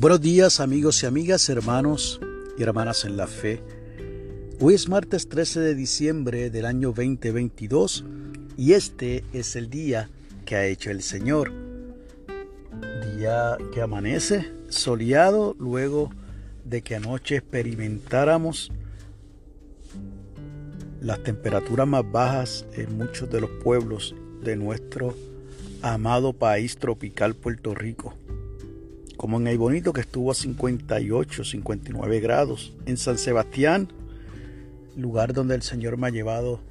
Buenos días amigos y amigas, hermanos y hermanas en la fe. Hoy es martes 13 de diciembre del año 2022 y este es el día que ha hecho el Señor. Día que amanece soleado luego de que anoche experimentáramos las temperaturas más bajas en muchos de los pueblos de nuestro amado país tropical Puerto Rico como en el Bonito que estuvo a 58, 59 grados. En San Sebastián, lugar donde el Señor me ha llevado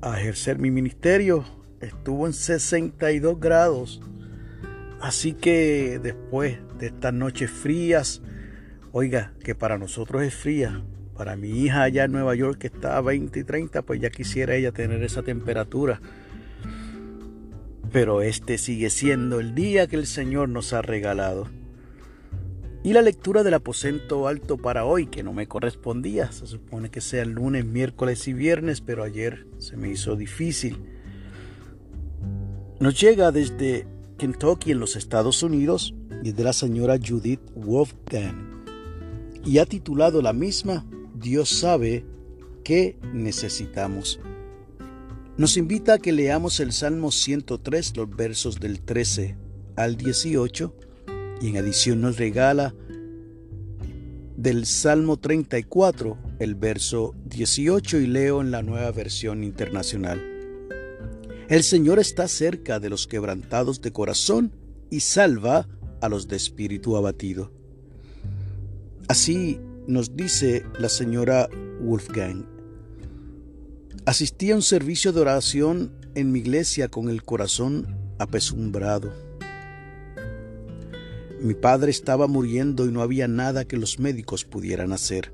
a ejercer mi ministerio, estuvo en 62 grados. Así que después de estas noches frías, oiga, que para nosotros es fría, para mi hija allá en Nueva York que está a 20 y 30, pues ya quisiera ella tener esa temperatura pero este sigue siendo el día que el Señor nos ha regalado. Y la lectura del aposento alto para hoy, que no me correspondía, se supone que sea el lunes, miércoles y viernes, pero ayer se me hizo difícil. Nos llega desde Kentucky en los Estados Unidos y de la señora Judith Wolfgang y ha titulado la misma Dios sabe qué necesitamos nos invita a que leamos el Salmo 103, los versos del 13 al 18, y en adición nos regala del Salmo 34, el verso 18, y leo en la nueva versión internacional. El Señor está cerca de los quebrantados de corazón y salva a los de espíritu abatido. Así nos dice la señora Wolfgang. Asistí a un servicio de oración en mi iglesia con el corazón apesumbrado. Mi padre estaba muriendo y no había nada que los médicos pudieran hacer.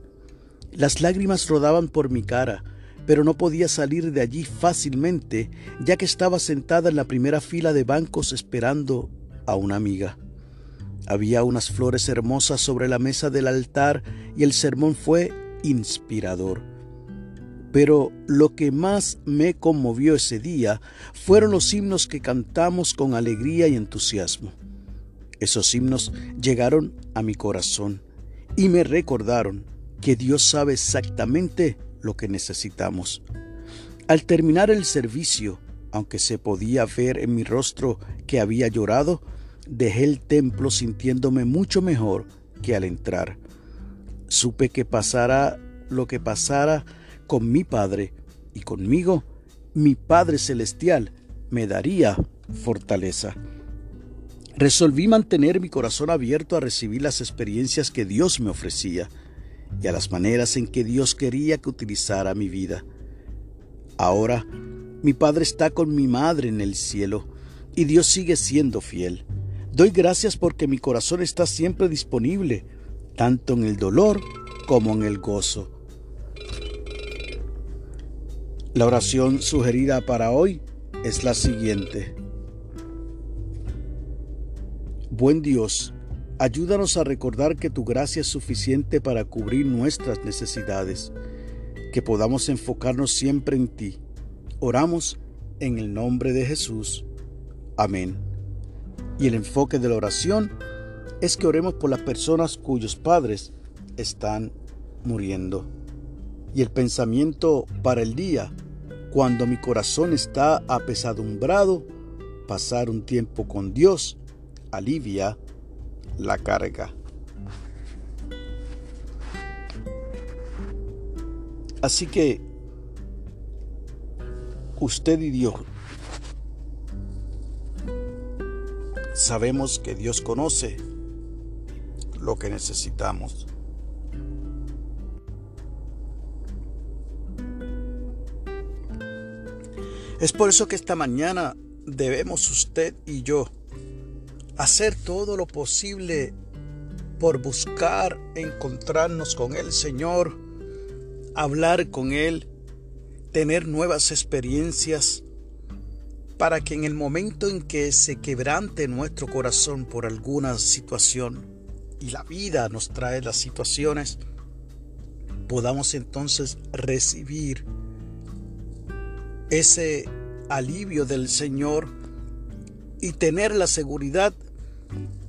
Las lágrimas rodaban por mi cara, pero no podía salir de allí fácilmente, ya que estaba sentada en la primera fila de bancos esperando a una amiga. Había unas flores hermosas sobre la mesa del altar y el sermón fue inspirador. Pero lo que más me conmovió ese día fueron los himnos que cantamos con alegría y entusiasmo. Esos himnos llegaron a mi corazón y me recordaron que Dios sabe exactamente lo que necesitamos. Al terminar el servicio, aunque se podía ver en mi rostro que había llorado, dejé el templo sintiéndome mucho mejor que al entrar. Supe que pasara lo que pasara, con mi Padre y conmigo, mi Padre Celestial me daría fortaleza. Resolví mantener mi corazón abierto a recibir las experiencias que Dios me ofrecía y a las maneras en que Dios quería que utilizara mi vida. Ahora, mi Padre está con mi Madre en el cielo y Dios sigue siendo fiel. Doy gracias porque mi corazón está siempre disponible, tanto en el dolor como en el gozo. La oración sugerida para hoy es la siguiente. Buen Dios, ayúdanos a recordar que tu gracia es suficiente para cubrir nuestras necesidades, que podamos enfocarnos siempre en ti. Oramos en el nombre de Jesús. Amén. Y el enfoque de la oración es que oremos por las personas cuyos padres están muriendo. Y el pensamiento para el día cuando mi corazón está apesadumbrado, pasar un tiempo con Dios alivia la carga. Así que usted y Dios sabemos que Dios conoce lo que necesitamos. Es por eso que esta mañana debemos usted y yo hacer todo lo posible por buscar encontrarnos con el Señor, hablar con Él, tener nuevas experiencias, para que en el momento en que se quebrante nuestro corazón por alguna situación y la vida nos trae las situaciones, podamos entonces recibir ese alivio del Señor y tener la seguridad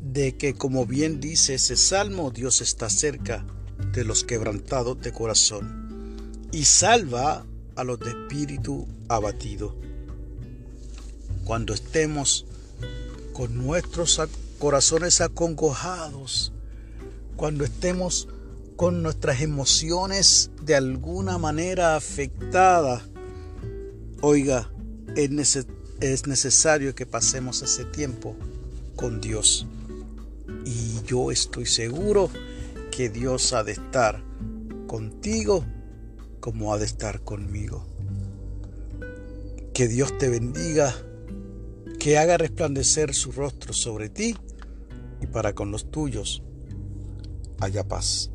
de que, como bien dice ese salmo, Dios está cerca de los quebrantados de corazón y salva a los de espíritu abatido. Cuando estemos con nuestros corazones acongojados, cuando estemos con nuestras emociones de alguna manera afectadas, oiga, es, es necesario que pasemos ese tiempo con Dios. Y yo estoy seguro que Dios ha de estar contigo como ha de estar conmigo. Que Dios te bendiga, que haga resplandecer su rostro sobre ti y para con los tuyos haya paz.